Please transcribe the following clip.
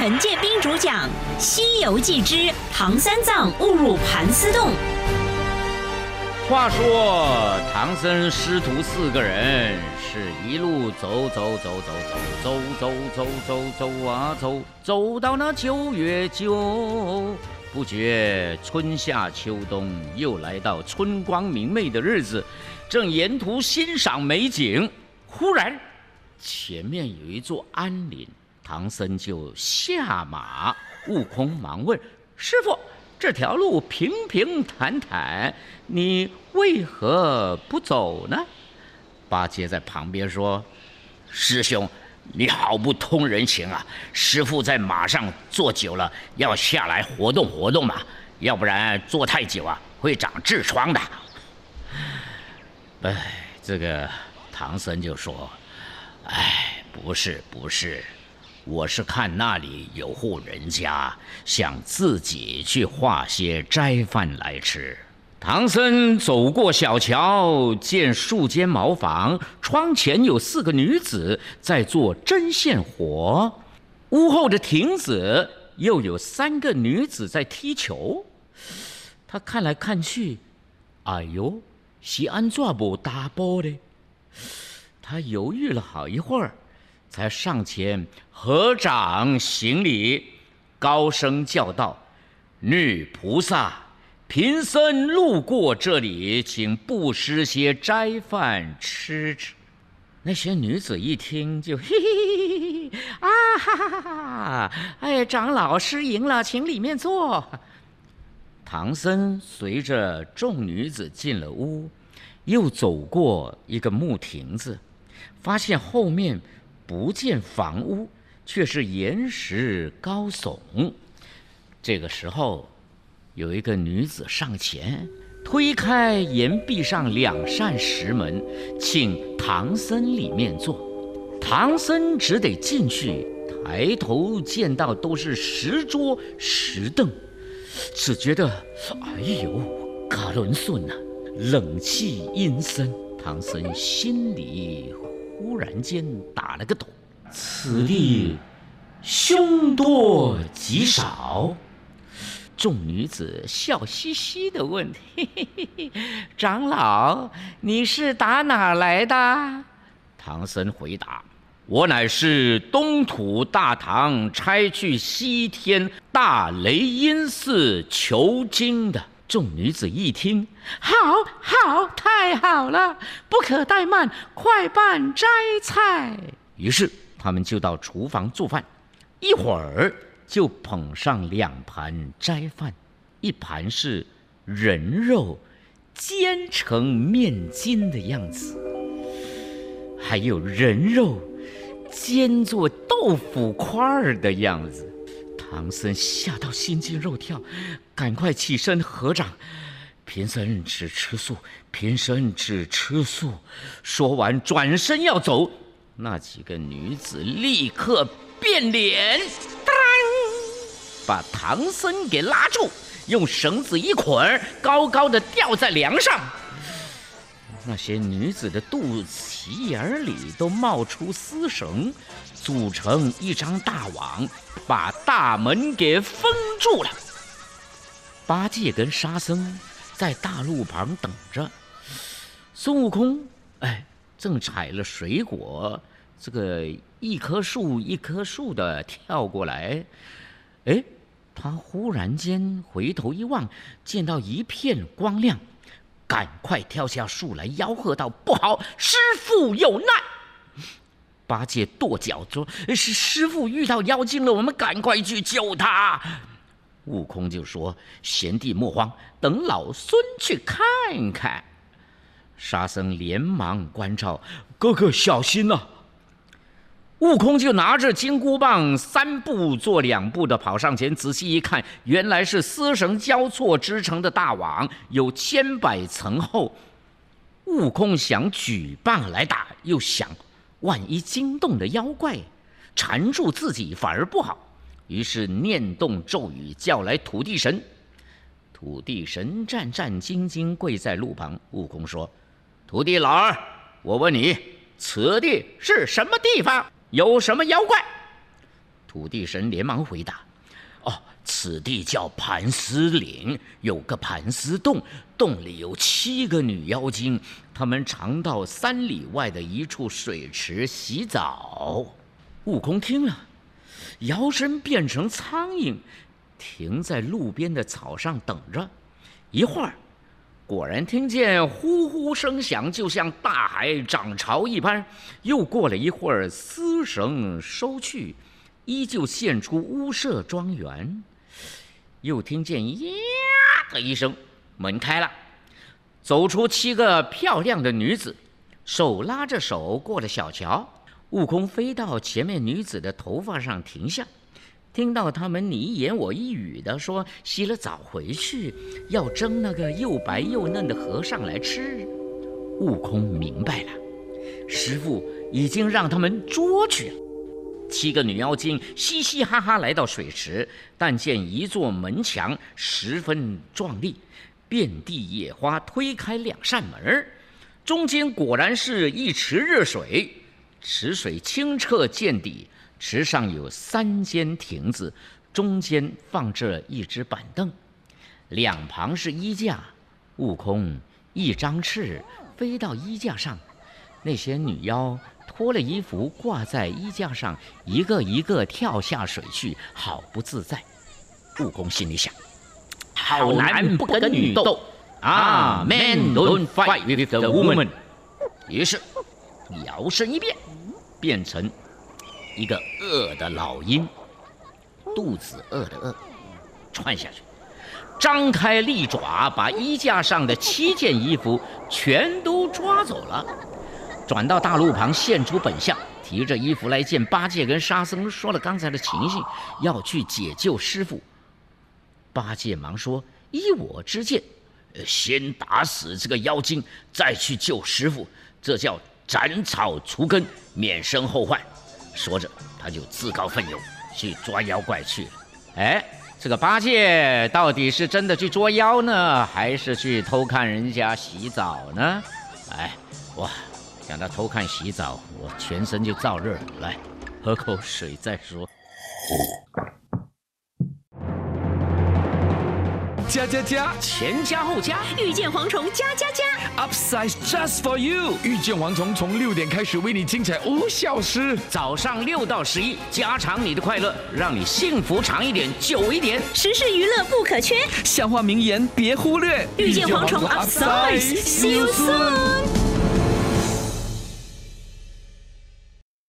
陈建斌主讲《西游记之唐三藏误入盘丝洞》。话说唐僧师徒四个人是一路走走走走走走走走走走啊走，走到那九月九，不觉春夏秋冬又来到春光明媚的日子，正沿途欣赏美景，忽然前面有一座安林，唐僧就下马，悟空忙问师傅。这条路平平坦坦，你为何不走呢？八戒在旁边说：“师兄，你好不通人情啊！师傅在马上坐久了，要下来活动活动嘛，要不然坐太久啊，会长痔疮的。”哎，这个唐僧就说：“哎，不是，不是。”我是看那里有户人家想自己去化些斋饭来吃。唐僧走过小桥，见数间茅房，窗前有四个女子在做针线活，屋后的亭子又有三个女子在踢球。他看来看去，哎呦，西安怎不打波的？他犹豫了好一会儿。才上前合掌行礼，高声叫道：“女菩萨，贫僧路过这里，请布施些斋饭吃吃。”那些女子一听就嘿嘿嘿啊哈哈哈哈！哎，长老失迎了，请里面坐。唐僧随着众女子进了屋，又走过一个木亭子，发现后面。不见房屋，却是岩石高耸。这个时候，有一个女子上前，推开岩壁上两扇石门，请唐僧里面坐。唐僧只得进去，抬头见到都是石桌石凳，只觉得哎呦，嘎伦顺呐，冷气阴森。唐僧心里。忽然间打了个抖，此地凶多吉少。众女子笑嘻嘻的问：“嘿嘿嘿嘿，长老，你是打哪来的？”唐僧回答：“我乃是东土大唐差去西天大雷音寺求经的。”众女子一听，好，好，太好了！不可怠慢，快办斋菜。于是他们就到厨房做饭，一会儿就捧上两盘斋饭，一盘是人肉煎成面筋的样子，还有人肉煎做豆腐块儿的样子。唐僧吓到心惊肉跳，赶快起身合掌：“贫僧只吃素，贫僧只吃素。”说完转身要走，那几个女子立刻变脸，当，把唐僧给拉住，用绳子一捆，高高的吊在梁上。那些女子的肚脐眼里都冒出丝绳。组成一张大网，把大门给封住了。八戒跟沙僧在大路旁等着。孙悟空，哎，正采了水果，这个一棵树一棵树的跳过来。哎，他忽然间回头一望，见到一片光亮，赶快跳下树来，吆喝道：“不好，师傅有难！”八戒跺脚说：“是师傅遇到妖精了，我们赶快去救他。”悟空就说：“贤弟莫慌，等老孙去看看。”沙僧连忙关照：“哥哥小心呐！”悟空就拿着金箍棒，三步做两步的跑上前，仔细一看，原来是丝绳交错织成的大网，有千百层厚。悟空想举棒来打，又想。万一惊动了妖怪，缠住自己反而不好。于是念动咒语，叫来土地神。土地神战战兢兢跪在路旁。悟空说：“土地老儿，我问你，此地是什么地方？有什么妖怪？”土地神连忙回答：“哦，此地叫盘丝岭，有个盘丝洞，洞里有七个女妖精，她们常到三里外的一处水池洗澡。”悟空听了，摇身变成苍蝇，停在路边的草上等着。一会儿，果然听见呼呼声响，就像大海涨潮一般。又过了一会儿，丝绳收去，依旧现出屋舍庄园。又听见“呀”的一声，门开了，走出七个漂亮的女子，手拉着手过了小桥。悟空飞到前面女子的头发上停下，听到他们你一言我一语的说洗了澡回去要蒸那个又白又嫩的和尚来吃。悟空明白了，师傅已经让他们捉去了。七个女妖精嘻嘻哈哈来到水池，但见一座门墙十分壮丽，遍地野花，推开两扇门中间果然是一池热水。池水清澈见底，池上有三间亭子，中间放着一只板凳，两旁是衣架。悟空一张翅飞到衣架上，那些女妖脱了衣服挂在衣架上，一个一个跳下水去，好不自在。悟空心里想：好男不跟女斗啊，Man don't fight with the woman。于是。摇身一变，变成一个饿的老鹰，肚子饿的饿，窜下去，张开利爪，把衣架上的七件衣服全都抓走了。转到大路旁，现出本相，提着衣服来见八戒跟沙僧，说了刚才的情形，要去解救师傅。八戒忙说：“依我之见，先打死这个妖精，再去救师傅，这叫……”斩草除根，免生后患。说着，他就自告奋勇去捉妖怪去了。哎，这个八戒到底是真的去捉妖呢，还是去偷看人家洗澡呢？哎，哇，想到偷看洗澡，我全身就燥热了。来，喝口水再说。加加加，前加后加，遇见蝗虫加加加，Upsize just for you。遇见蝗虫从六点开始为你精彩五小时，早上六到十一，加长你的快乐，让你幸福长一点，久一点。时事娱乐不可缺，笑话名言别忽略。遇见蝗虫，Upsize，See you soon。